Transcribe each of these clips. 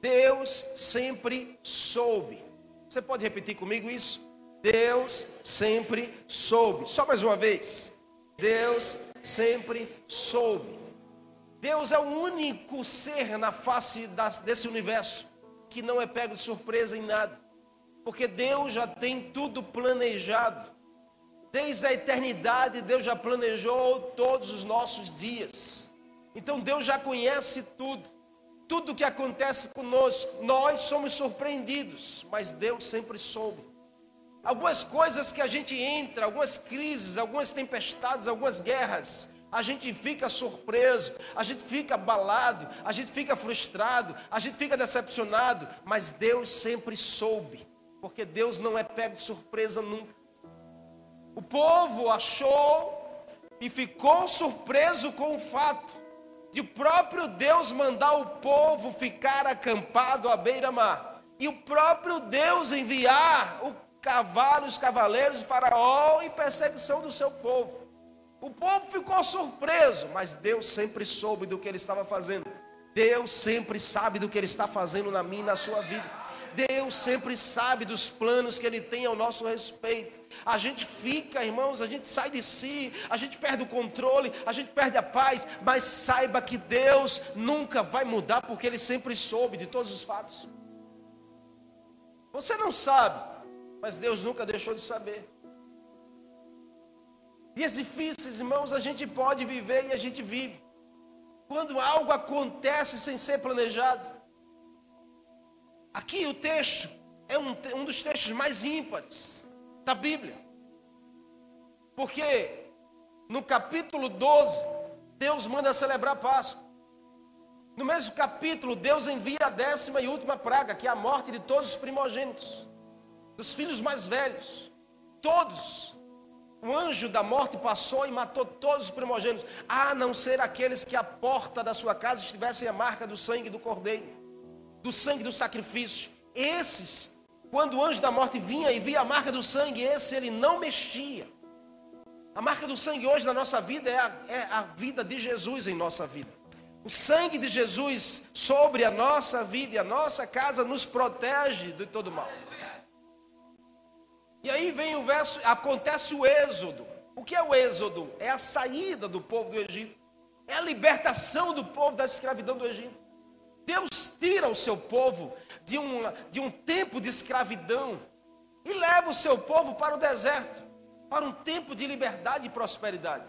Deus sempre soube. Você pode repetir comigo isso? Deus sempre soube. Só mais uma vez. Deus sempre soube. Deus é o único ser na face desse universo que não é pego de surpresa em nada. Porque Deus já tem tudo planejado. Desde a eternidade, Deus já planejou todos os nossos dias. Então Deus já conhece tudo. Tudo que acontece conosco, nós somos surpreendidos, mas Deus sempre soube. Algumas coisas que a gente entra, algumas crises, algumas tempestades, algumas guerras, a gente fica surpreso, a gente fica abalado, a gente fica frustrado, a gente fica decepcionado, mas Deus sempre soube, porque Deus não é pego de surpresa nunca. O povo achou e ficou surpreso com o fato de o próprio Deus mandar o povo ficar acampado à beira-mar. E o próprio Deus enviar o cavalo, os cavaleiros de Faraó em perseguição do seu povo. O povo ficou surpreso, mas Deus sempre soube do que ele estava fazendo. Deus sempre sabe do que ele está fazendo na minha e na sua vida. Deus sempre sabe dos planos que Ele tem ao nosso respeito. A gente fica, irmãos, a gente sai de si, a gente perde o controle, a gente perde a paz, mas saiba que Deus nunca vai mudar, porque Ele sempre soube de todos os fatos. Você não sabe, mas Deus nunca deixou de saber. Dias difíceis, irmãos, a gente pode viver e a gente vive. Quando algo acontece sem ser planejado, Aqui o texto é um, um dos textos mais ímpares da Bíblia. Porque no capítulo 12, Deus manda celebrar a Páscoa. No mesmo capítulo, Deus envia a décima e última praga, que é a morte de todos os primogênitos, dos filhos mais velhos. Todos. O anjo da morte passou e matou todos os primogênitos, a não ser aqueles que à porta da sua casa estivessem a marca do sangue do cordeiro do sangue do sacrifício. Esses, quando o anjo da morte vinha e via a marca do sangue, esse ele não mexia. A marca do sangue hoje na nossa vida é a, é a vida de Jesus em nossa vida. O sangue de Jesus sobre a nossa vida e a nossa casa nos protege de todo mal. E aí vem o verso, acontece o êxodo. O que é o êxodo? É a saída do povo do Egito. É a libertação do povo da escravidão do Egito. Deus tira o seu povo de um, de um tempo de escravidão e leva o seu povo para o deserto, para um tempo de liberdade e prosperidade.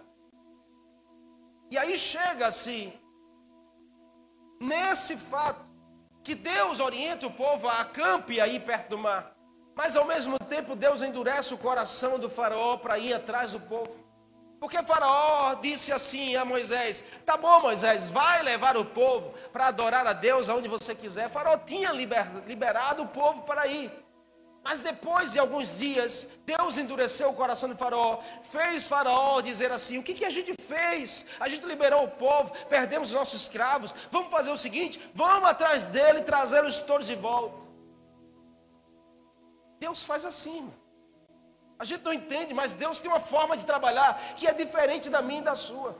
E aí chega-se nesse fato que Deus orienta o povo a acampe aí perto do mar, mas ao mesmo tempo Deus endurece o coração do faraó para ir atrás do povo. Porque Faraó disse assim a Moisés: Tá bom, Moisés, vai levar o povo para adorar a Deus aonde você quiser. Faraó tinha liberado o povo para ir. Mas depois de alguns dias, Deus endureceu o coração de Faraó, fez Faraó dizer assim: O que, que a gente fez? A gente liberou o povo, perdemos os nossos escravos. Vamos fazer o seguinte: vamos atrás dele e trazê-los todos de volta. Deus faz assim. A gente não entende, mas Deus tem uma forma de trabalhar que é diferente da minha e da sua.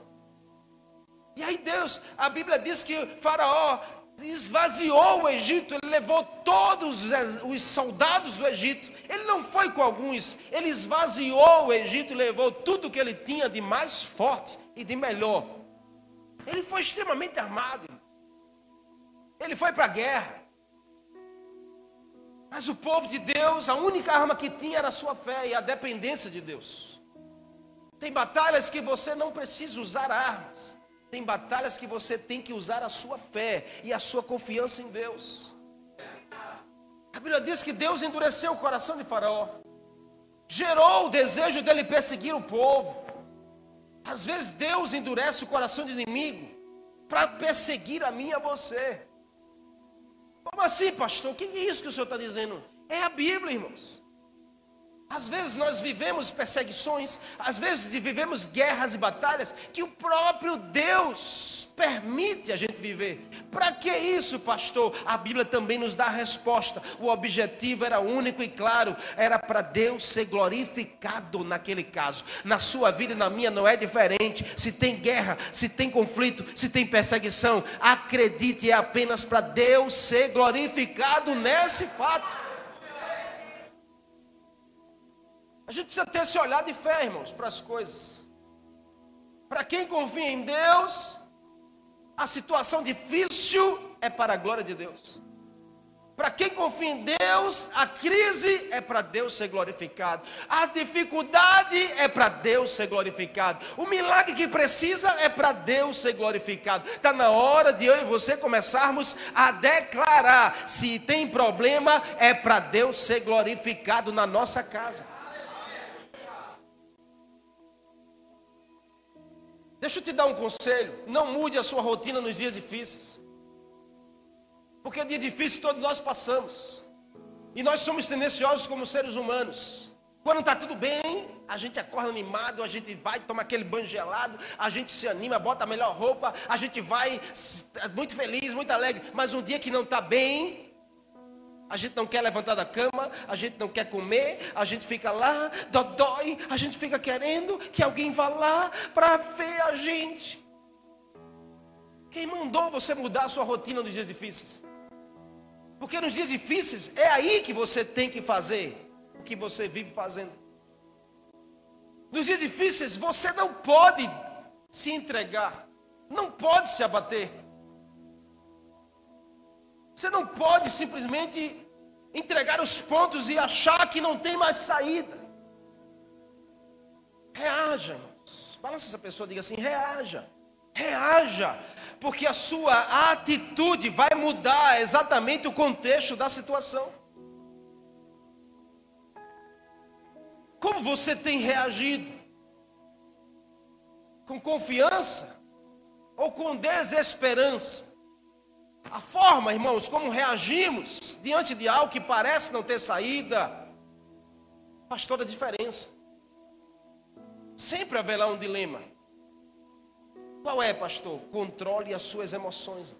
E aí Deus, a Bíblia diz que Faraó esvaziou o Egito, ele levou todos os soldados do Egito. Ele não foi com alguns, ele esvaziou o Egito levou tudo que ele tinha de mais forte e de melhor. Ele foi extremamente armado. Ele foi para a guerra. Mas o povo de Deus, a única arma que tinha era a sua fé e a dependência de Deus. Tem batalhas que você não precisa usar armas. Tem batalhas que você tem que usar a sua fé e a sua confiança em Deus. A Bíblia diz que Deus endureceu o coração de Faraó, gerou o desejo dele perseguir o povo. Às vezes Deus endurece o coração do inimigo para perseguir a mim e a você. Como assim, pastor? O que é isso que o senhor está dizendo? É a Bíblia, irmãos. Às vezes nós vivemos perseguições, às vezes vivemos guerras e batalhas que o próprio Deus permite a gente viver. Para que isso, pastor? A Bíblia também nos dá a resposta. O objetivo era único e claro, era para Deus ser glorificado naquele caso. Na sua vida e na minha não é diferente. Se tem guerra, se tem conflito, se tem perseguição, acredite, é apenas para Deus ser glorificado nesse fato. A gente precisa ter esse olhar de fé, irmãos, para as coisas. Para quem confia em Deus, a situação difícil é para a glória de Deus. Para quem confia em Deus, a crise é para Deus ser glorificado. A dificuldade é para Deus ser glorificado. O milagre que precisa é para Deus ser glorificado. Está na hora de eu e você começarmos a declarar: se tem problema, é para Deus ser glorificado na nossa casa. Deixa eu te dar um conselho: não mude a sua rotina nos dias difíceis. Porque dia difícil todos nós passamos. E nós somos tendenciosos como seres humanos. Quando está tudo bem, a gente acorda animado, a gente vai tomar aquele banho gelado, a gente se anima, bota a melhor roupa, a gente vai muito feliz, muito alegre. Mas um dia que não está bem, a gente não quer levantar da cama, a gente não quer comer, a gente fica lá, dói, a gente fica querendo que alguém vá lá para ver a gente. Quem mandou você mudar a sua rotina nos dias difíceis? Porque nos dias difíceis é aí que você tem que fazer o que você vive fazendo. Nos dias difíceis você não pode se entregar, não pode se abater. Você não pode simplesmente entregar os pontos e achar que não tem mais saída. Reaja, irmãos. Balança essa pessoa, diga assim: reaja, reaja, porque a sua atitude vai mudar exatamente o contexto da situação. Como você tem reagido? Com confiança ou com desesperança? A forma, irmãos, como reagimos diante de algo que parece não ter saída, faz toda a diferença. Sempre haverá um dilema. Qual é, pastor? Controle as suas emoções.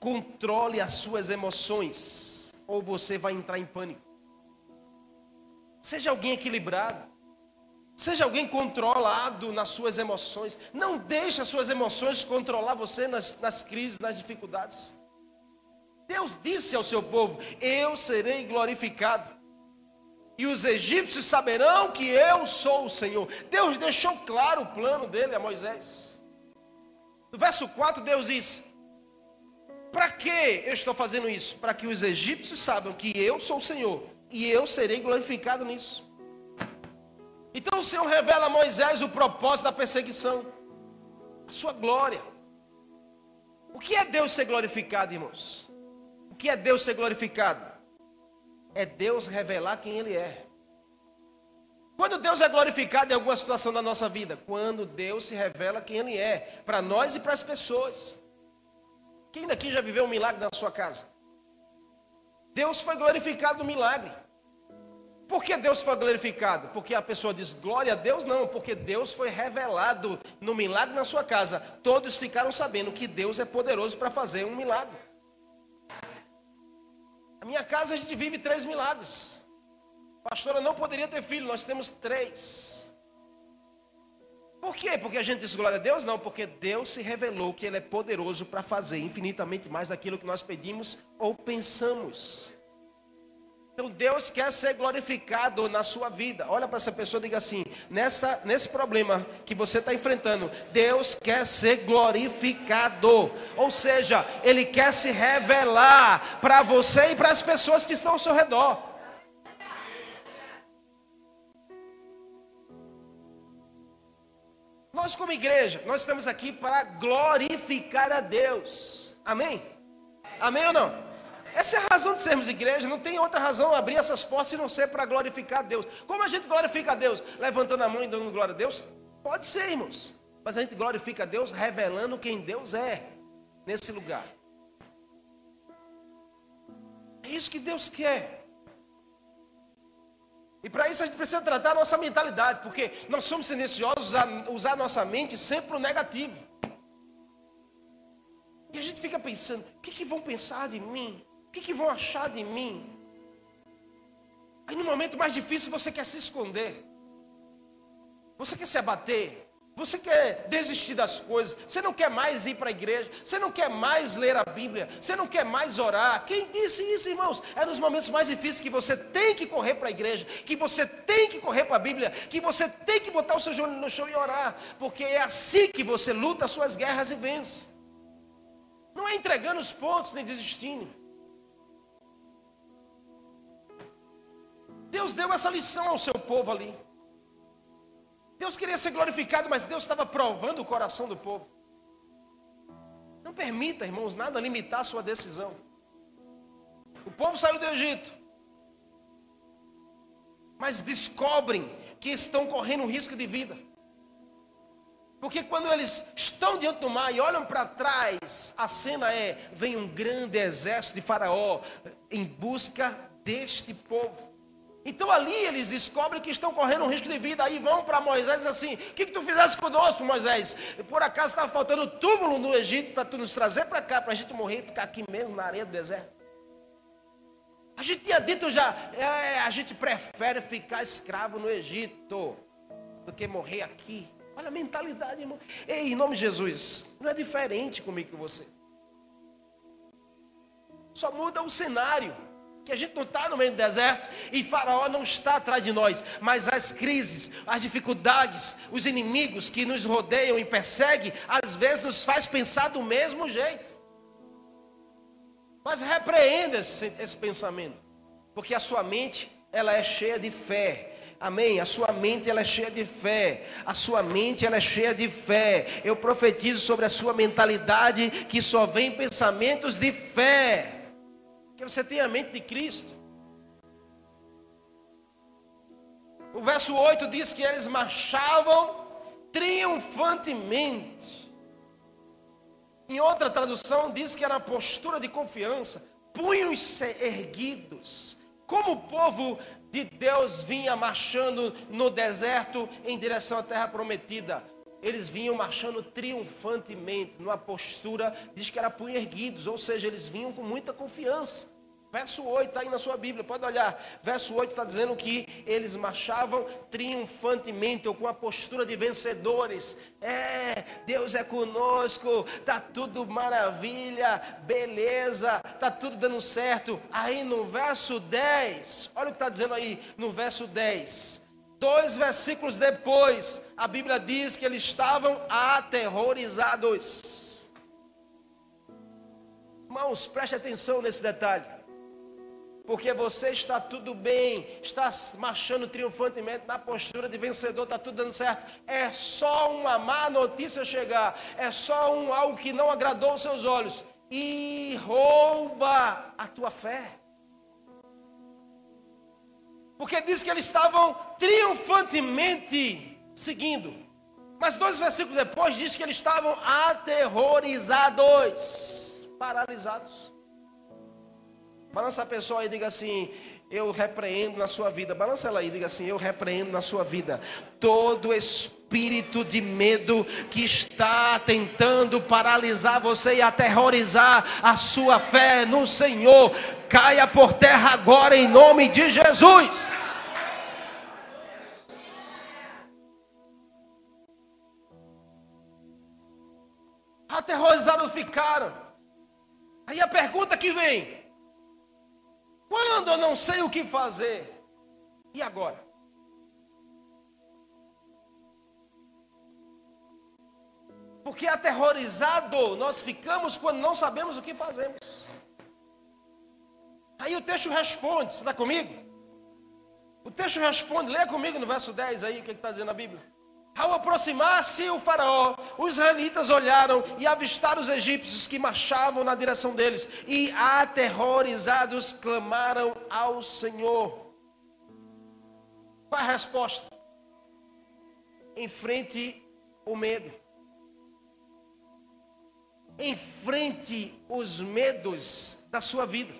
Controle as suas emoções, ou você vai entrar em pânico. Seja alguém equilibrado. Seja alguém controlado nas suas emoções. Não deixe as suas emoções controlar você nas, nas crises, nas dificuldades. Deus disse ao seu povo: Eu serei glorificado. E os egípcios saberão que eu sou o Senhor. Deus deixou claro o plano dele a Moisés. No verso 4, Deus diz: Para que eu estou fazendo isso? Para que os egípcios saibam que eu sou o Senhor. E eu serei glorificado nisso. Então o Senhor revela a Moisés o propósito da perseguição, a sua glória. O que é Deus ser glorificado, irmãos? O que é Deus ser glorificado? É Deus revelar quem Ele é. Quando Deus é glorificado em alguma situação da nossa vida? Quando Deus se revela quem Ele é, para nós e para as pessoas. Quem daqui já viveu um milagre na sua casa? Deus foi glorificado no milagre. Por que Deus foi glorificado? Porque a pessoa diz glória a Deus? Não, porque Deus foi revelado no milagre na sua casa. Todos ficaram sabendo que Deus é poderoso para fazer um milagre. Na minha casa a gente vive três milagres. Pastora não poderia ter filho, nós temos três. Por quê? Porque a gente diz glória a Deus? Não, porque Deus se revelou que Ele é poderoso para fazer infinitamente mais daquilo que nós pedimos ou pensamos. Então Deus quer ser glorificado na sua vida. Olha para essa pessoa e diga assim: nessa, nesse problema que você está enfrentando, Deus quer ser glorificado. Ou seja, Ele quer se revelar para você e para as pessoas que estão ao seu redor. Nós, como igreja, nós estamos aqui para glorificar a Deus. Amém? Amém ou não? Essa é a razão de sermos igreja, não tem outra razão abrir essas portas se não ser para glorificar a Deus. Como a gente glorifica a Deus? Levantando a mão e dando glória a Deus? Pode ser, irmãos. Mas a gente glorifica a Deus revelando quem Deus é nesse lugar. É isso que Deus quer. E para isso a gente precisa tratar a nossa mentalidade, porque nós somos tendenciosos a usar a nossa mente sempre para o negativo. E a gente fica pensando: o que, que vão pensar de mim? Que, que vão achar de mim? Aí no momento mais difícil você quer se esconder, você quer se abater, você quer desistir das coisas, você não quer mais ir para a igreja, você não quer mais ler a Bíblia, você não quer mais orar. Quem disse isso, irmãos? É nos momentos mais difíceis que você tem que correr para a igreja, que você tem que correr para a Bíblia, que você tem que botar o seu joelho no chão e orar, porque é assim que você luta as suas guerras e vence. Não é entregando os pontos nem desistindo. Deus deu essa lição ao seu povo ali. Deus queria ser glorificado, mas Deus estava provando o coração do povo. Não permita, irmãos, nada limitar a sua decisão. O povo saiu do Egito, mas descobrem que estão correndo um risco de vida. Porque quando eles estão diante do mar e olham para trás, a cena é: vem um grande exército de Faraó em busca deste povo. Então ali eles descobrem que estão correndo um risco de vida. Aí vão para Moisés assim: O que, que tu fizeste conosco, Moisés? Por acaso estava faltando túmulo no Egito para tu nos trazer para cá, para a gente morrer e ficar aqui mesmo na areia do deserto? A gente tinha dito já, é, a gente prefere ficar escravo no Egito do que morrer aqui. Olha a mentalidade, irmão. Ei, em nome de Jesus, não é diferente comigo que você. Só muda o cenário que a gente não está no meio do deserto e Faraó não está atrás de nós, mas as crises, as dificuldades, os inimigos que nos rodeiam e perseguem, às vezes nos faz pensar do mesmo jeito. Mas repreenda esse, esse pensamento, porque a sua mente ela é cheia de fé. Amém? A sua mente ela é cheia de fé. A sua mente ela é cheia de fé. Eu profetizo sobre a sua mentalidade que só vem pensamentos de fé que você tenha a mente de Cristo. O verso 8 diz que eles marchavam triunfantemente. Em outra tradução, diz que era a postura de confiança, punhos erguidos. Como o povo de Deus vinha marchando no deserto em direção à terra prometida eles vinham marchando triunfantemente, numa postura, diz que era punho erguidos, ou seja, eles vinham com muita confiança. Verso 8 está aí na sua Bíblia, pode olhar. Verso 8 está dizendo que eles marchavam triunfantemente, ou com a postura de vencedores. É, Deus é conosco, está tudo maravilha, beleza, está tudo dando certo. Aí no verso 10, olha o que está dizendo aí no verso 10. Dois versículos depois, a Bíblia diz que eles estavam aterrorizados. Irmãos, preste atenção nesse detalhe. Porque você está tudo bem, está marchando triunfantemente na postura de vencedor, está tudo dando certo. É só uma má notícia chegar, é só um algo que não agradou os seus olhos e rouba a tua fé. Porque diz que eles estavam triunfantemente seguindo. Mas dois versículos depois diz que eles estavam aterrorizados, paralisados. Balança a pessoa e diga assim: Eu repreendo na sua vida. Balança ela aí diga assim: Eu repreendo na sua vida todo espírito de medo que está tentando paralisar você e aterrorizar a sua fé no Senhor. Caia por terra agora em nome de Jesus. Aterrorizados ficaram. Aí a pergunta que vem: quando eu não sei o que fazer, e agora? Porque aterrorizado nós ficamos quando não sabemos o que fazemos. Aí o texto responde, você está comigo? O texto responde, leia comigo no verso 10 aí, o que está dizendo a Bíblia. Ao aproximar-se o faraó, os israelitas olharam e avistaram os egípcios que marchavam na direção deles e aterrorizados clamaram ao Senhor. Qual a resposta? Enfrente o medo. Enfrente os medos da sua vida.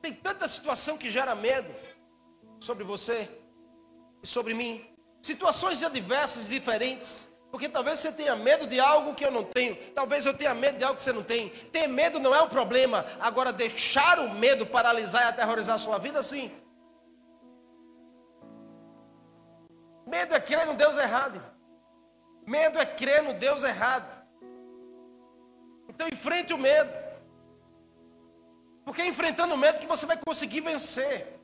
Tem tanta situação que gera medo sobre você e sobre mim. Situações adversas diferentes. Porque talvez você tenha medo de algo que eu não tenho. Talvez eu tenha medo de algo que você não tem. Ter medo não é o problema. Agora, deixar o medo paralisar e aterrorizar a sua vida, sim. Medo é crer no Deus errado. Medo é crer no Deus errado. Então enfrente o medo. Porque é enfrentando o medo que você vai conseguir vencer.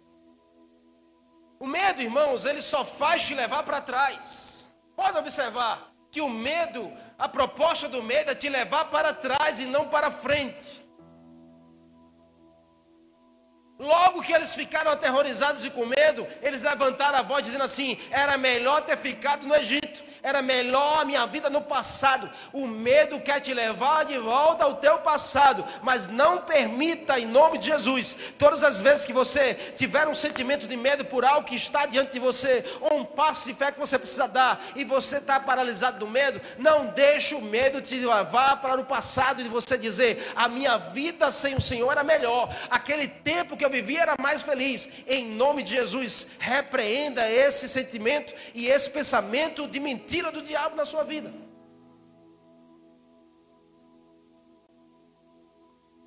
O medo, irmãos, ele só faz te levar para trás. Pode observar que o medo, a proposta do medo é te levar para trás e não para frente. Logo que eles ficaram aterrorizados e com medo, eles levantaram a voz dizendo assim: era melhor ter ficado no Egito era melhor a minha vida no passado. O medo quer te levar de volta ao teu passado, mas não permita, em nome de Jesus, todas as vezes que você tiver um sentimento de medo por algo que está diante de você, ou um passo de fé que você precisa dar, e você está paralisado do medo, não deixe o medo te levar para o passado e você dizer: a minha vida sem o Senhor era melhor, aquele tempo que eu vivia era mais feliz. Em nome de Jesus, repreenda esse sentimento e esse pensamento de mentira mentira do diabo na sua vida.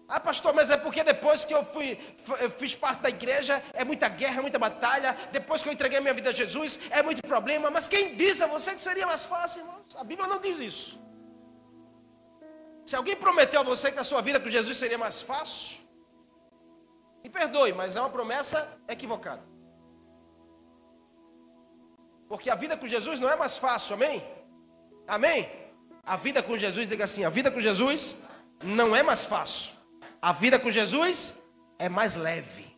Ah, pastor, mas é porque depois que eu fui, eu fiz parte da igreja, é muita guerra, muita batalha. Depois que eu entreguei minha vida a Jesus, é muito problema. Mas quem diz a você que seria mais fácil? A Bíblia não diz isso. Se alguém prometeu a você que a sua vida com Jesus seria mais fácil, me perdoe, mas é uma promessa equivocada. Porque a vida com Jesus não é mais fácil, amém? Amém? A vida com Jesus, diga assim: a vida com Jesus não é mais fácil. A vida com Jesus é mais leve.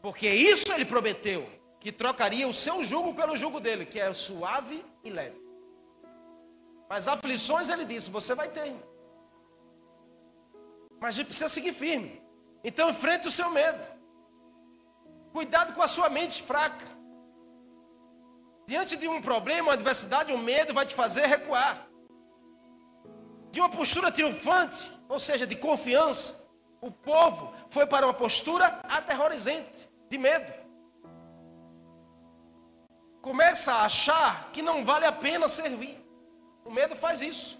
Porque isso ele prometeu, que trocaria o seu jugo pelo jugo dele, que é suave e leve. Mas aflições ele disse, você vai ter. Mas a gente precisa seguir firme. Então enfrente o seu medo. Cuidado com a sua mente fraca. Diante de um problema, uma adversidade, um medo vai te fazer recuar. De uma postura triunfante, ou seja, de confiança, o povo foi para uma postura aterrorizante, de medo. Começa a achar que não vale a pena servir. O medo faz isso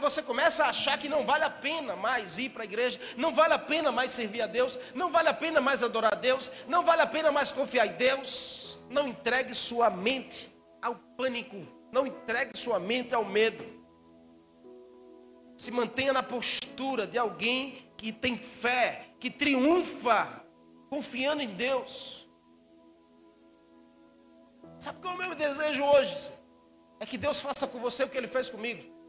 você começa a achar que não vale a pena mais ir para a igreja, não vale a pena mais servir a Deus, não vale a pena mais adorar a Deus, não vale a pena mais confiar em Deus. Não entregue sua mente ao pânico, não entregue sua mente ao medo. Se mantenha na postura de alguém que tem fé, que triunfa, confiando em Deus. Sabe qual é o meu desejo hoje? É que Deus faça com você o que Ele fez comigo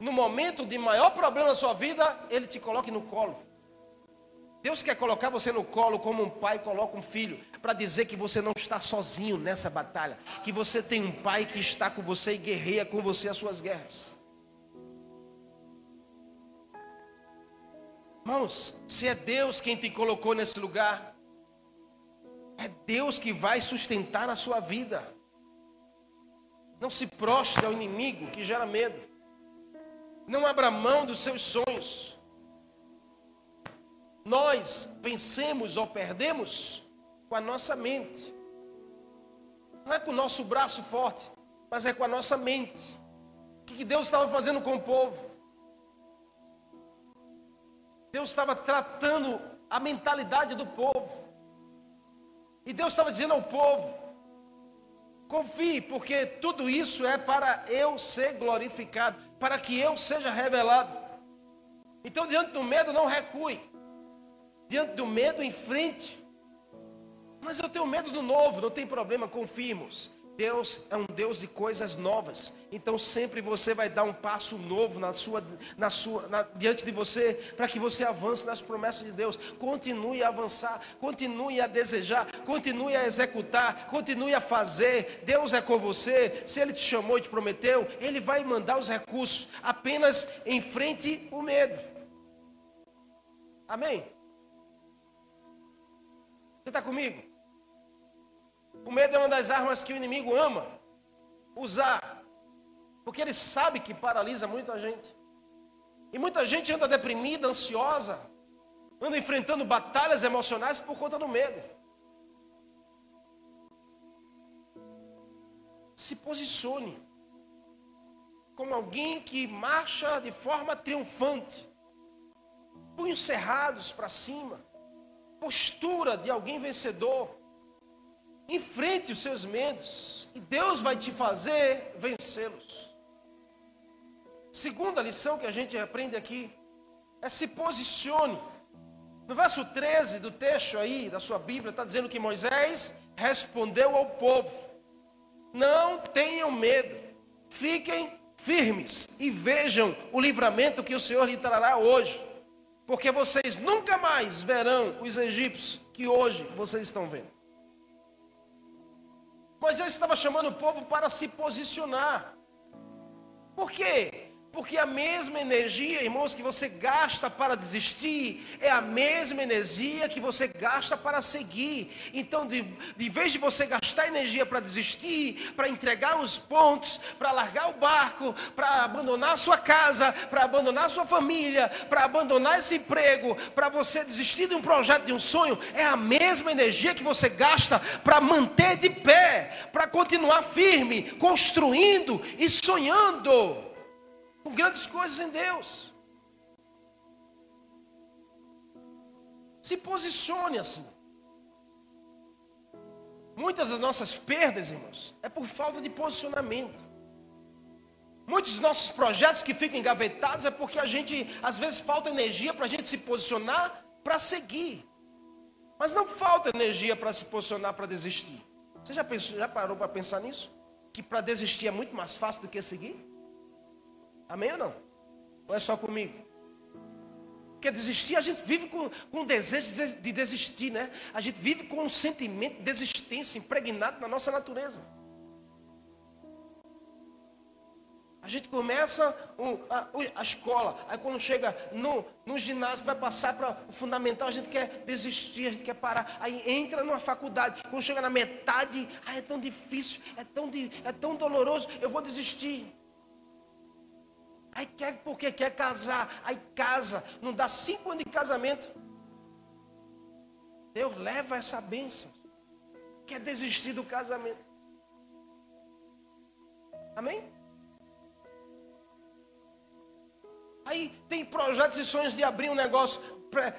no momento de maior problema na sua vida, Ele te coloque no colo. Deus quer colocar você no colo como um pai coloca um filho, para dizer que você não está sozinho nessa batalha, que você tem um pai que está com você e guerreia com você as suas guerras. Irmãos, se é Deus quem te colocou nesse lugar, é Deus que vai sustentar a sua vida. Não se prostre ao inimigo que gera medo. Não abra mão dos seus sonhos. Nós vencemos ou perdemos com a nossa mente. Não é com o nosso braço forte, mas é com a nossa mente. O que Deus estava fazendo com o povo? Deus estava tratando a mentalidade do povo. E Deus estava dizendo ao povo: confie, porque tudo isso é para eu ser glorificado para que eu seja revelado. Então, diante do medo, não recue. Diante do medo, enfrente. Mas eu tenho medo do novo, não tem problema, confirmos. Deus é um Deus de coisas novas. Então sempre você vai dar um passo novo na sua, na sua, na, diante de você, para que você avance nas promessas de Deus. Continue a avançar, continue a desejar, continue a executar, continue a fazer. Deus é com você. Se Ele te chamou e te prometeu, Ele vai mandar os recursos. Apenas enfrente o medo. Amém? Você está comigo? O medo é uma das armas que o inimigo ama usar, porque ele sabe que paralisa muita gente. E muita gente anda deprimida, ansiosa, anda enfrentando batalhas emocionais por conta do medo. Se posicione como alguém que marcha de forma triunfante, punhos cerrados para cima, postura de alguém vencedor. Enfrente os seus medos e Deus vai te fazer vencê-los. Segunda lição que a gente aprende aqui é se posicione. No verso 13 do texto aí da sua Bíblia está dizendo que Moisés respondeu ao povo: Não tenham medo, fiquem firmes e vejam o livramento que o Senhor lhe trará hoje, porque vocês nunca mais verão os egípcios que hoje vocês estão vendo. Moisés estava chamando o povo para se posicionar. Por quê? Porque a mesma energia, irmãos, que você gasta para desistir, é a mesma energia que você gasta para seguir. Então, de, de vez de você gastar energia para desistir, para entregar os pontos, para largar o barco, para abandonar a sua casa, para abandonar a sua família, para abandonar esse emprego, para você desistir de um projeto, de um sonho, é a mesma energia que você gasta para manter de pé, para continuar firme, construindo e sonhando com grandes coisas em Deus. Se posicione assim. Muitas das nossas perdas, irmãos, é por falta de posicionamento. Muitos dos nossos projetos que ficam engavetados é porque a gente, às vezes, falta energia para a gente se posicionar para seguir. Mas não falta energia para se posicionar para desistir. Você já, pensou, já parou para pensar nisso? Que para desistir é muito mais fácil do que seguir? Amém ou não? Ou é só comigo? Porque desistir, a gente vive com, com um desejo de desistir, né? A gente vive com um sentimento de desistência impregnado na nossa natureza. A gente começa a, a, escola, aí quando chega no, no ginásio, vai passar para o fundamental, a gente quer desistir, a gente quer parar. Aí entra numa faculdade, quando chega na metade, ah, é tão difícil, é tão, é tão doloroso, eu vou desistir. Aí quer porque quer casar, aí casa, não dá cinco anos de casamento. Deus leva essa bênção. Quer desistir do casamento. Amém? Aí tem projetos e sonhos de abrir um negócio,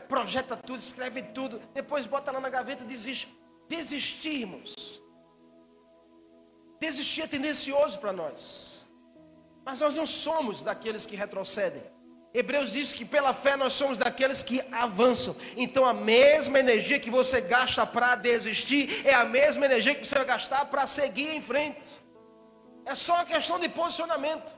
projeta tudo, escreve tudo, depois bota lá na gaveta e desiste. Desistirmos. Desistir é tendencioso para nós. Mas nós não somos daqueles que retrocedem. Hebreus diz que pela fé nós somos daqueles que avançam. Então a mesma energia que você gasta para desistir é a mesma energia que você vai gastar para seguir em frente. É só uma questão de posicionamento.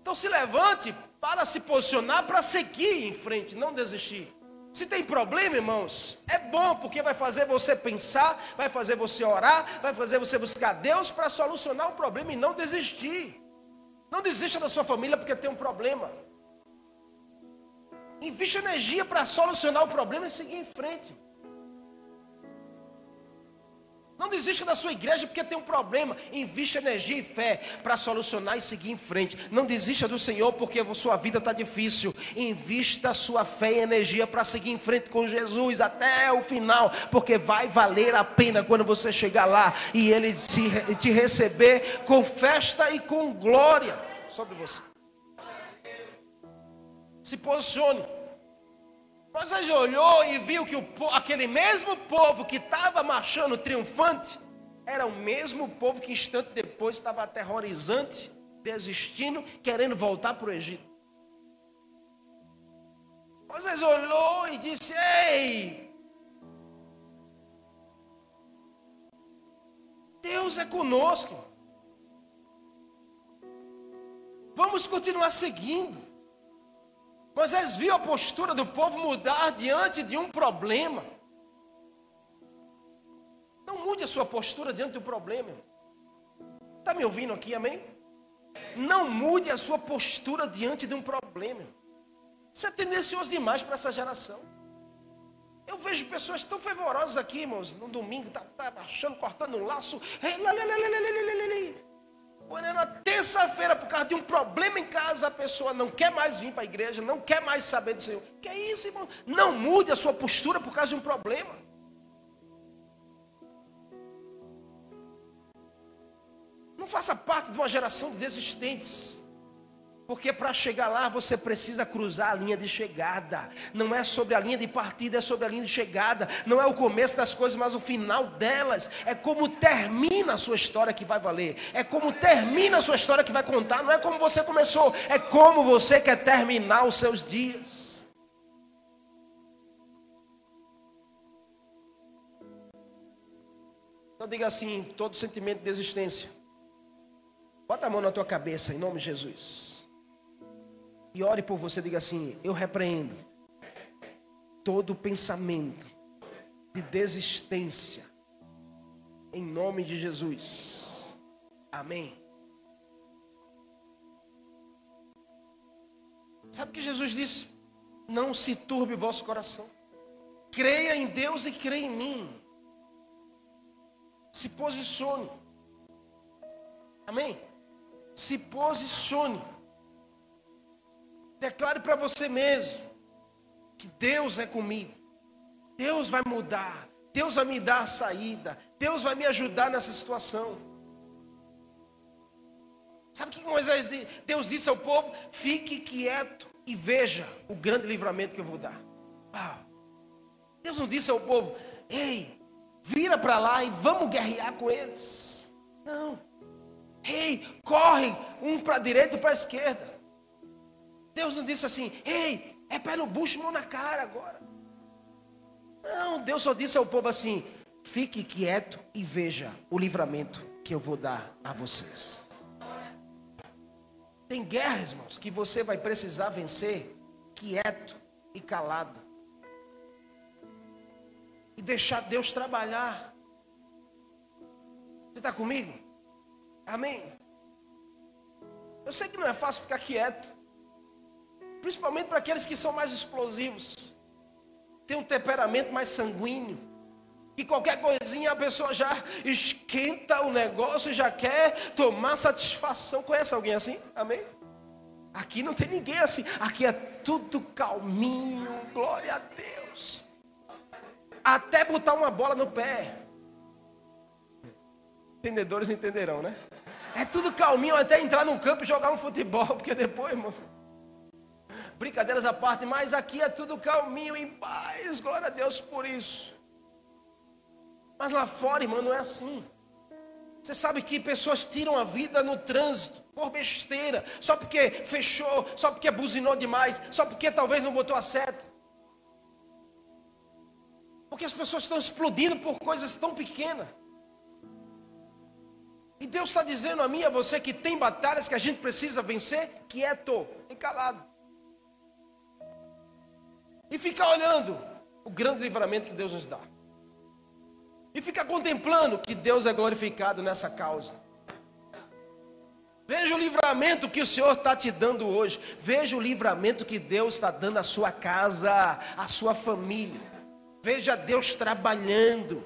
Então se levante para se posicionar para seguir em frente, não desistir. Se tem problema, irmãos, é bom porque vai fazer você pensar, vai fazer você orar, vai fazer você buscar Deus para solucionar o problema e não desistir. Não desista da sua família porque tem um problema. Invista energia para solucionar o problema e seguir em frente. Não desista da sua igreja porque tem um problema. Invista energia e fé para solucionar e seguir em frente. Não desista do Senhor porque a sua vida está difícil. Invista sua fé e energia para seguir em frente com Jesus até o final. Porque vai valer a pena quando você chegar lá e Ele te receber com festa e com glória sobre você. Se posicione. Moisés olhou e viu que o, aquele mesmo povo que estava marchando triunfante era o mesmo povo que instante depois estava aterrorizante, desistindo, querendo voltar para o Egito. Moisés olhou e disse: Ei, Deus é conosco. Vamos continuar seguindo. Moisés viu a postura do povo mudar diante de um problema. Não mude a sua postura diante do problema. Está me ouvindo aqui, amém? Não mude a sua postura diante de um problema. Isso é tendencioso demais para essa geração. Eu vejo pessoas tão fervorosas aqui, irmãos, no domingo, tá, tá baixando, cortando um laço, quando ela tem terça-feira, por causa de um problema em casa, a pessoa não quer mais vir para a igreja, não quer mais saber do Senhor. Que é isso, irmão? Não mude a sua postura por causa de um problema. Não faça parte de uma geração de desistentes. Porque para chegar lá você precisa cruzar a linha de chegada. Não é sobre a linha de partida, é sobre a linha de chegada. Não é o começo das coisas, mas o final delas. É como termina a sua história que vai valer. É como termina a sua história que vai contar. Não é como você começou, é como você quer terminar os seus dias. Então diga assim, todo sentimento de desistência. Bota a mão na tua cabeça em nome de Jesus e ore por você, diga assim: Eu repreendo todo pensamento de desistência, em nome de Jesus. Amém. Sabe o que Jesus disse? Não se turbe o vosso coração. Creia em Deus e creia em mim. Se posicione. Amém? Se posicione. Declare para você mesmo que Deus é comigo. Deus vai mudar. Deus vai me dar a saída. Deus vai me ajudar nessa situação. Sabe o que Moisés Deus disse ao povo? Fique quieto e veja o grande livramento que eu vou dar. Deus não disse ao povo: Ei, vira para lá e vamos guerrear com eles. Não. Ei, corre um para a direita e para a esquerda. Deus não disse assim, ei, é pé no bucho, mão na cara agora. Não, Deus só disse ao povo assim: fique quieto e veja o livramento que eu vou dar a vocês. Tem guerras, irmãos, que você vai precisar vencer quieto e calado. E deixar Deus trabalhar. Você está comigo? Amém? Eu sei que não é fácil ficar quieto. Principalmente para aqueles que são mais explosivos. Tem um temperamento mais sanguíneo. E qualquer coisinha a pessoa já esquenta o negócio, já quer tomar satisfação. Conhece alguém assim? Amém? Aqui não tem ninguém assim. Aqui é tudo calminho. Glória a Deus. Até botar uma bola no pé. Entendedores entenderão, né? É tudo calminho até entrar no campo e jogar um futebol, porque depois, irmão brincadeiras à parte, mas aqui é tudo calminho, em paz, glória a Deus por isso. Mas lá fora, irmão, não é assim. Você sabe que pessoas tiram a vida no trânsito por besteira, só porque fechou, só porque buzinou demais, só porque talvez não botou a seta. Porque as pessoas estão explodindo por coisas tão pequenas. E Deus está dizendo a mim e a você que tem batalhas que a gente precisa vencer, quieto e calado. E ficar olhando o grande livramento que Deus nos dá. E ficar contemplando que Deus é glorificado nessa causa. Veja o livramento que o Senhor está te dando hoje. Veja o livramento que Deus está dando à sua casa, à sua família. Veja Deus trabalhando.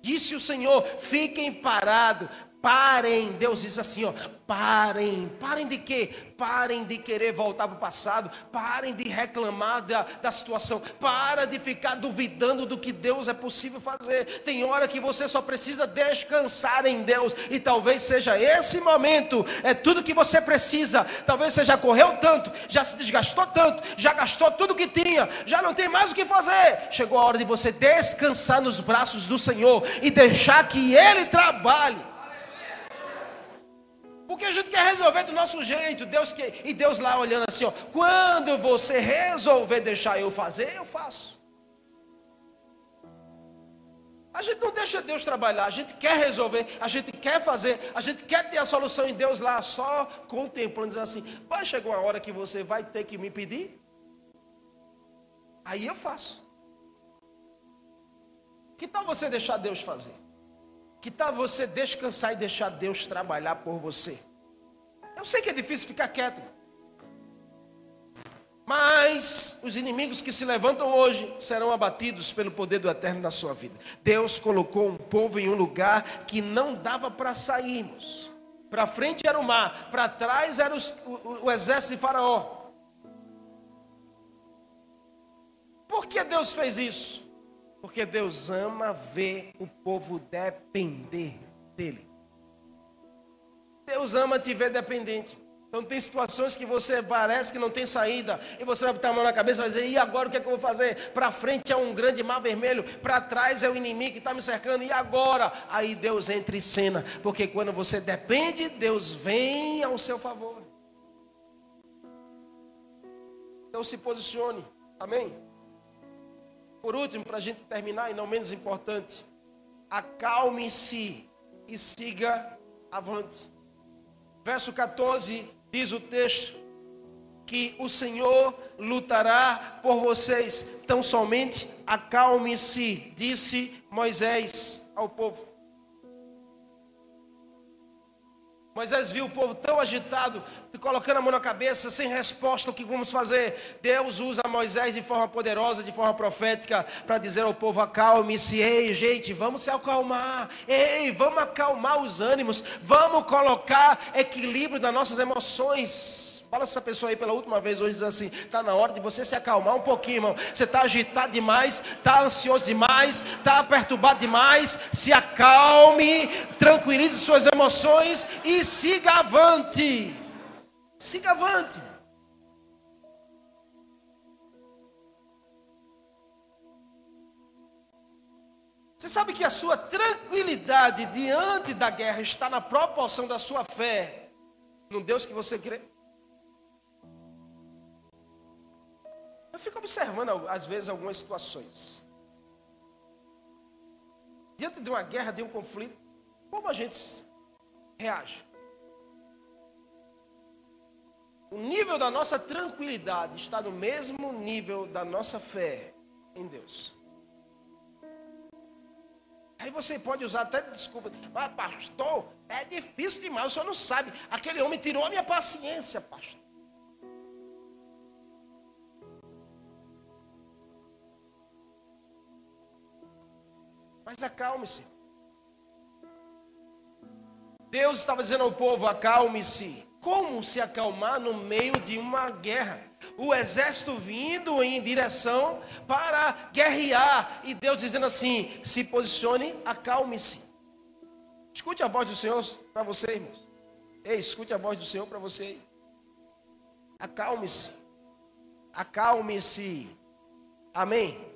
Disse o Senhor: fiquem parados, parem. Deus diz assim: ó, Parem, parem de quê? Parem de querer voltar para o passado, parem de reclamar da, da situação, para de ficar duvidando do que Deus é possível fazer. Tem hora que você só precisa descansar em Deus, e talvez seja esse momento, é tudo que você precisa. Talvez você já correu tanto, já se desgastou tanto, já gastou tudo que tinha, já não tem mais o que fazer. Chegou a hora de você descansar nos braços do Senhor e deixar que Ele trabalhe. Porque a gente quer resolver do nosso jeito. Deus quer, e Deus lá olhando assim, ó, quando você resolver deixar eu fazer, eu faço. A gente não deixa Deus trabalhar, a gente quer resolver, a gente quer fazer, a gente quer ter a solução em Deus lá, só contemplando, dizendo assim: vai chegar uma hora que você vai ter que me pedir, aí eu faço. Que tal você deixar Deus fazer? Que tal você descansar e deixar Deus trabalhar por você? Eu sei que é difícil ficar quieto. Mas os inimigos que se levantam hoje serão abatidos pelo poder do Eterno na sua vida. Deus colocou um povo em um lugar que não dava para sairmos. Para frente era o mar, para trás era os, o, o exército de Faraó. Por que Deus fez isso? Porque Deus ama ver o povo depender dele. Deus ama te ver dependente. Então tem situações que você parece que não tem saída, e você vai botar a mão na cabeça e vai dizer, e agora o que, é que eu vou fazer? Para frente é um grande mar vermelho, para trás é o inimigo que está me cercando, e agora? Aí Deus entra em cena, porque quando você depende, Deus vem ao seu favor. Então se posicione, amém? Por último, para a gente terminar, e não menos importante, acalme-se e siga avante. Verso 14 diz o texto que o Senhor lutará por vocês. Tão somente acalme-se, disse Moisés ao povo. Moisés viu o povo tão agitado, colocando a mão na cabeça, sem resposta, o que vamos fazer? Deus usa Moisés de forma poderosa, de forma profética, para dizer ao povo: acalme-se, ei, gente, vamos se acalmar, ei, vamos acalmar os ânimos, vamos colocar equilíbrio nas nossas emoções. Fala essa pessoa aí pela última vez hoje, diz assim: está na hora de você se acalmar um pouquinho, irmão. Você está agitado demais, está ansioso demais, está perturbado demais. Se acalme, tranquilize suas emoções e siga avante. Siga avante. Você sabe que a sua tranquilidade diante da guerra está na proporção da sua fé no Deus que você crê? Fico observando, às vezes, algumas situações. Diante de uma guerra, de um conflito, como a gente reage? O nível da nossa tranquilidade está no mesmo nível da nossa fé em Deus. Aí você pode usar até desculpa, mas pastor, é difícil demais, o senhor não sabe. Aquele homem tirou a minha paciência, pastor. Mas acalme-se. Deus estava dizendo ao povo: acalme-se. Como se acalmar no meio de uma guerra? O exército vindo em direção para guerrear. E Deus dizendo assim: se posicione, acalme-se. Escute a voz do Senhor para você, irmãos. Ei, escute a voz do Senhor para você. Acalme-se. Acalme-se. Amém.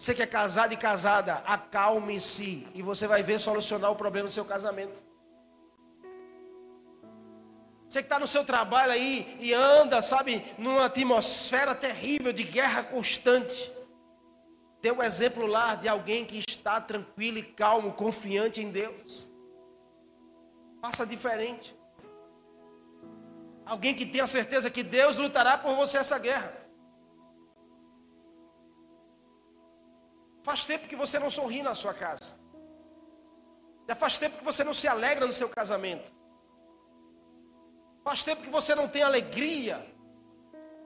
Você que é casado e casada, acalme-se e você vai ver solucionar o problema do seu casamento. Você que está no seu trabalho aí e anda, sabe, numa atmosfera terrível de guerra constante. Dê um exemplo lá de alguém que está tranquilo e calmo, confiante em Deus. Faça diferente. Alguém que tenha certeza que Deus lutará por você essa guerra. Faz tempo que você não sorri na sua casa. Já faz tempo que você não se alegra no seu casamento. Faz tempo que você não tem alegria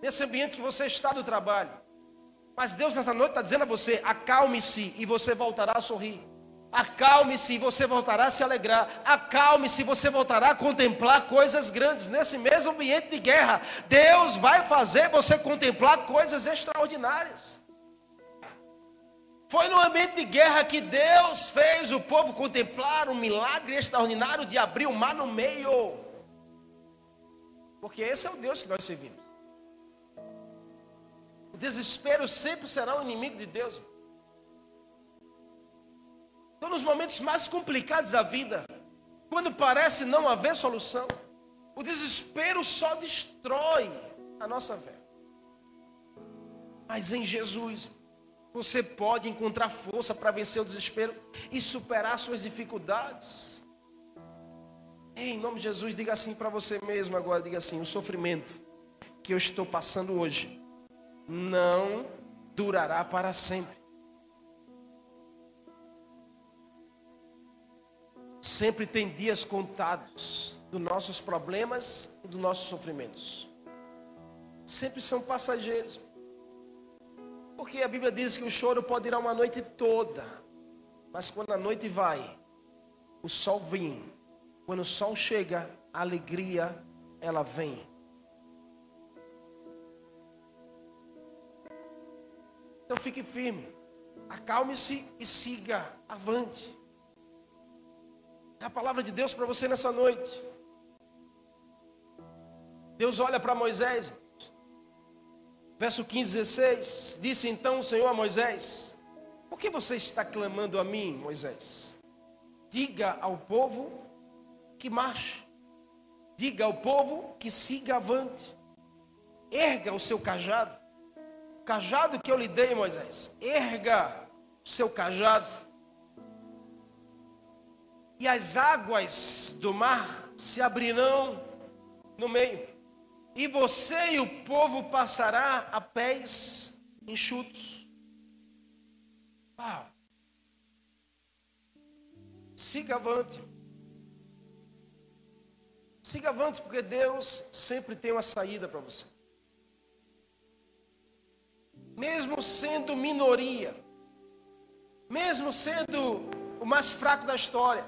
nesse ambiente que você está do trabalho. Mas Deus nessa noite está dizendo a você: acalme-se e você voltará a sorrir. Acalme-se e você voltará a se alegrar. Acalme-se e você voltará a contemplar coisas grandes. Nesse mesmo ambiente de guerra, Deus vai fazer você contemplar coisas extraordinárias. Foi no ambiente de guerra que Deus fez o povo contemplar um milagre extraordinário de abrir o mar no meio. Porque esse é o Deus que nós servimos. O desespero sempre será o inimigo de Deus. Então, nos momentos mais complicados da vida, quando parece não haver solução, o desespero só destrói a nossa fé. Mas em Jesus, você pode encontrar força para vencer o desespero e superar suas dificuldades. Em nome de Jesus, diga assim para você mesmo agora, diga assim: o sofrimento que eu estou passando hoje não durará para sempre. Sempre tem dias contados dos nossos problemas e dos nossos sofrimentos. Sempre são passageiros. Porque a Bíblia diz que o choro pode ir uma noite toda, mas quando a noite vai, o sol vem Quando o sol chega, a alegria ela vem. Então fique firme, acalme-se e siga avante. É a palavra de Deus para você nessa noite. Deus olha para Moisés, verso 15, 16: Disse então o Senhor a Moisés: Por que você está clamando a mim, Moisés? Diga ao povo que marche, diga ao povo que siga avante, erga o seu cajado, o cajado que eu lhe dei, Moisés, erga o seu cajado, e as águas do mar se abrirão no meio e você e o povo passará a pés enxutos. Uau. Siga avante. Siga avante, porque Deus sempre tem uma saída para você. Mesmo sendo minoria, mesmo sendo o mais fraco da história,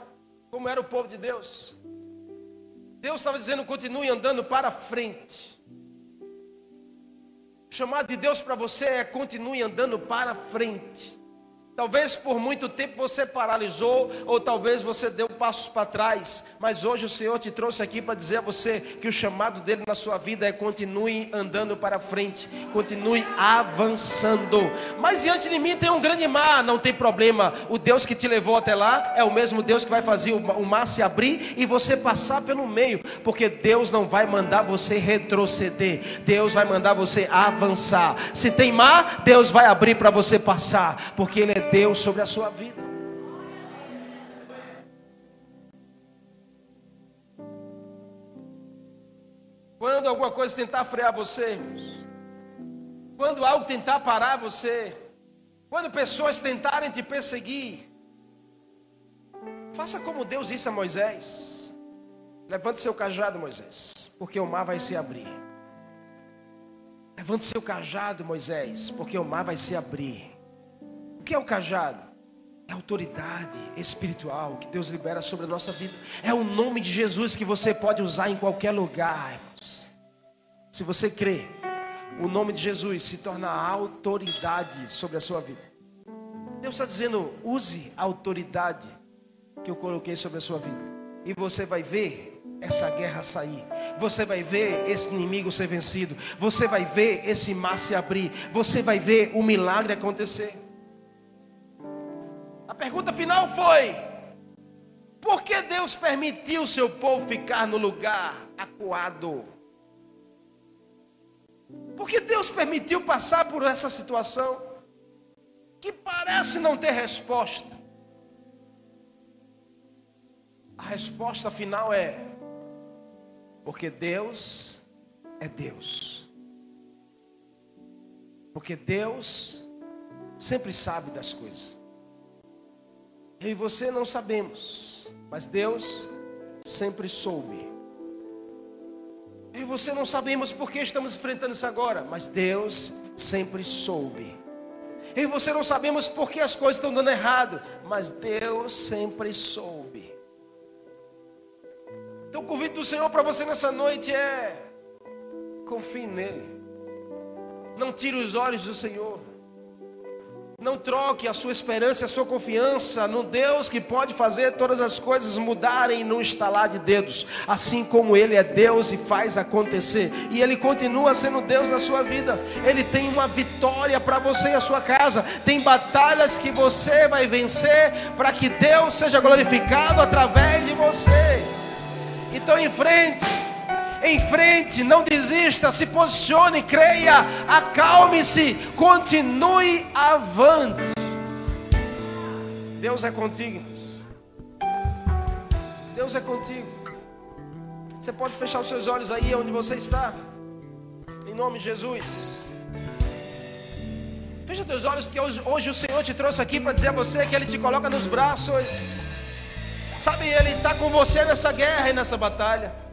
como era o povo de Deus, Deus estava dizendo: continue andando para frente. O chamado de Deus para você é continue andando para frente. Talvez por muito tempo você paralisou, ou talvez você deu passos para trás, mas hoje o Senhor te trouxe aqui para dizer a você que o chamado dele na sua vida é continue andando para frente, continue avançando. Mas diante de mim tem um grande mar, não tem problema. O Deus que te levou até lá é o mesmo Deus que vai fazer o mar se abrir e você passar pelo meio, porque Deus não vai mandar você retroceder, Deus vai mandar você avançar. Se tem mar, Deus vai abrir para você passar, porque Ele é Deus sobre a sua vida. Quando alguma coisa tentar frear você, irmãos, quando algo tentar parar você, quando pessoas tentarem te perseguir, faça como Deus disse a Moisés: levante seu cajado, Moisés, porque o mar vai se abrir. Levante seu cajado, Moisés, porque o mar vai se abrir que é o cajado? É autoridade espiritual que Deus libera sobre a nossa vida. É o nome de Jesus que você pode usar em qualquer lugar, irmãos. Se você crê, o nome de Jesus se torna autoridade sobre a sua vida. Deus está dizendo: use a autoridade que eu coloquei sobre a sua vida, e você vai ver essa guerra sair. Você vai ver esse inimigo ser vencido. Você vai ver esse mar se abrir. Você vai ver o milagre acontecer pergunta final foi: por que Deus permitiu o seu povo ficar no lugar acuado? Por que Deus permitiu passar por essa situação que parece não ter resposta? A resposta final é: porque Deus é Deus. Porque Deus sempre sabe das coisas. Eu e você não sabemos, mas Deus sempre soube. Eu e você não sabemos por que estamos enfrentando isso agora, mas Deus sempre soube. Eu e você não sabemos por que as coisas estão dando errado, mas Deus sempre soube. Então o convite do Senhor para você nessa noite é: confie nele. Não tire os olhos do Senhor. Não troque a sua esperança, a sua confiança no Deus que pode fazer todas as coisas mudarem no estalar de dedos, assim como Ele é Deus e faz acontecer, e Ele continua sendo Deus na sua vida. Ele tem uma vitória para você e a sua casa, tem batalhas que você vai vencer para que Deus seja glorificado através de você. Então, em frente em frente, não desista, se posicione, creia, acalme-se, continue avante. Deus é contigo. Deus é contigo. Você pode fechar os seus olhos aí onde você está. Em nome de Jesus. Fecha teus olhos, porque hoje, hoje o Senhor te trouxe aqui para dizer a você que Ele te coloca nos braços. Sabe, Ele está com você nessa guerra e nessa batalha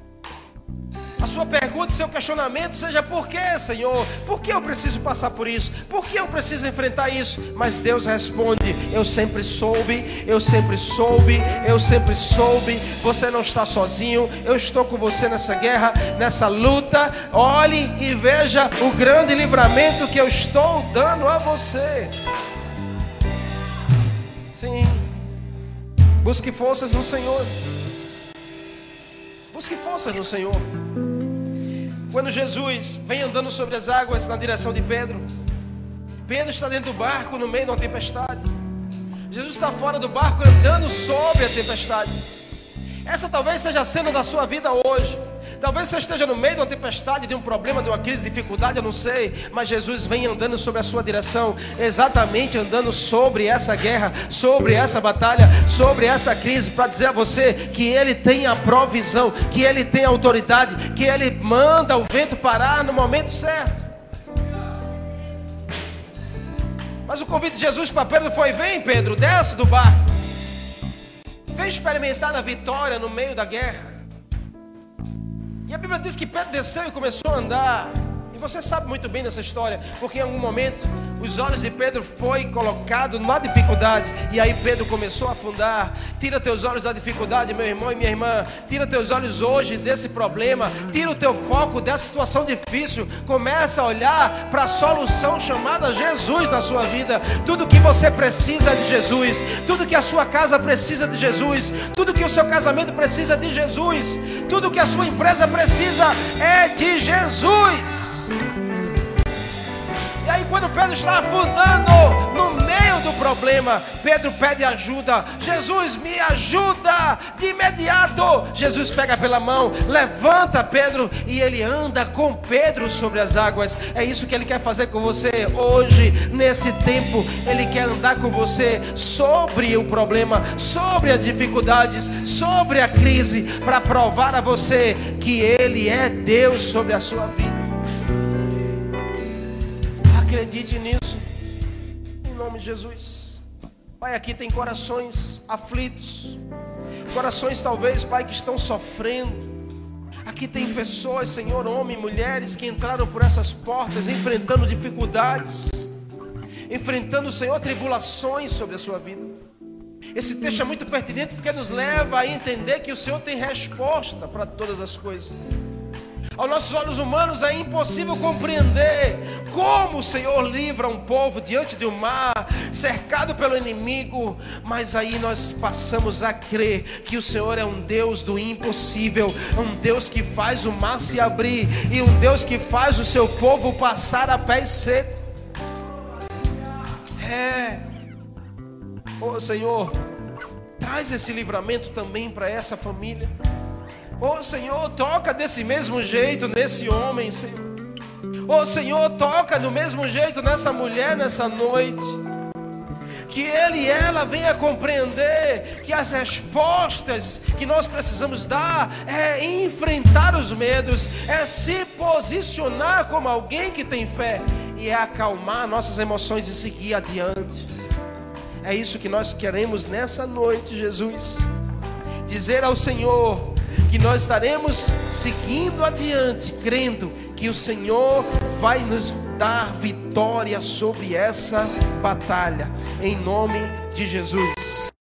sua pergunta, seu questionamento seja por que, Senhor? Por que eu preciso passar por isso? Por que eu preciso enfrentar isso? Mas Deus responde: Eu sempre soube, eu sempre soube, eu sempre soube. Você não está sozinho, eu estou com você nessa guerra, nessa luta. Olhe e veja o grande livramento que eu estou dando a você. Sim. Busque forças no Senhor. Busque forças no Senhor. Quando Jesus vem andando sobre as águas na direção de Pedro, Pedro está dentro do barco no meio de uma tempestade. Jesus está fora do barco andando sobre a tempestade. Essa talvez seja a cena da sua vida hoje. Talvez você esteja no meio de uma tempestade, de um problema, de uma crise, de dificuldade, eu não sei. Mas Jesus vem andando sobre a sua direção, exatamente andando sobre essa guerra, sobre essa batalha, sobre essa crise, para dizer a você que Ele tem a provisão, que Ele tem a autoridade, que Ele manda o vento parar no momento certo. Mas o convite de Jesus para Pedro foi: vem, Pedro, desce do barco. Vem experimentar a vitória no meio da guerra. A Bíblia diz que Pedro desceu e começou a andar. Você sabe muito bem dessa história, porque em algum momento os olhos de Pedro foi colocado numa dificuldade e aí Pedro começou a afundar. Tira teus olhos da dificuldade, meu irmão e minha irmã. Tira teus olhos hoje desse problema. Tira o teu foco dessa situação difícil. Começa a olhar para a solução chamada Jesus na sua vida. Tudo que você precisa é de Jesus. Tudo que a sua casa precisa de Jesus. Tudo que o seu casamento precisa de Jesus. Tudo que a sua empresa precisa é de Jesus. E aí, quando Pedro está afundando no meio do problema, Pedro pede ajuda. Jesus, me ajuda de imediato. Jesus pega pela mão, levanta Pedro e ele anda com Pedro sobre as águas. É isso que ele quer fazer com você hoje, nesse tempo. Ele quer andar com você sobre o problema, sobre as dificuldades, sobre a crise, para provar a você que ele é Deus sobre a sua vida. Acredite nisso. Em nome de Jesus. Pai, aqui tem corações aflitos. Corações, talvez, Pai, que estão sofrendo. Aqui tem pessoas, Senhor, homens, mulheres, que entraram por essas portas enfrentando dificuldades, enfrentando, Senhor, tribulações sobre a sua vida. Esse texto é muito pertinente porque nos leva a entender que o Senhor tem resposta para todas as coisas. Aos nossos olhos humanos é impossível compreender como o Senhor livra um povo diante de um mar, cercado pelo inimigo, mas aí nós passamos a crer que o Senhor é um Deus do impossível, um Deus que faz o mar se abrir e um Deus que faz o seu povo passar a pé seco. É, oh Senhor, traz esse livramento também para essa família. Oh Senhor, toca desse mesmo jeito nesse homem, Senhor. Oh Senhor, toca do mesmo jeito nessa mulher nessa noite. Que ele e ela venha compreender que as respostas que nós precisamos dar é enfrentar os medos, é se posicionar como alguém que tem fé e é acalmar nossas emoções e seguir adiante. É isso que nós queremos nessa noite, Jesus. Dizer ao Senhor: que nós estaremos seguindo adiante, crendo que o Senhor vai nos dar vitória sobre essa batalha, em nome de Jesus.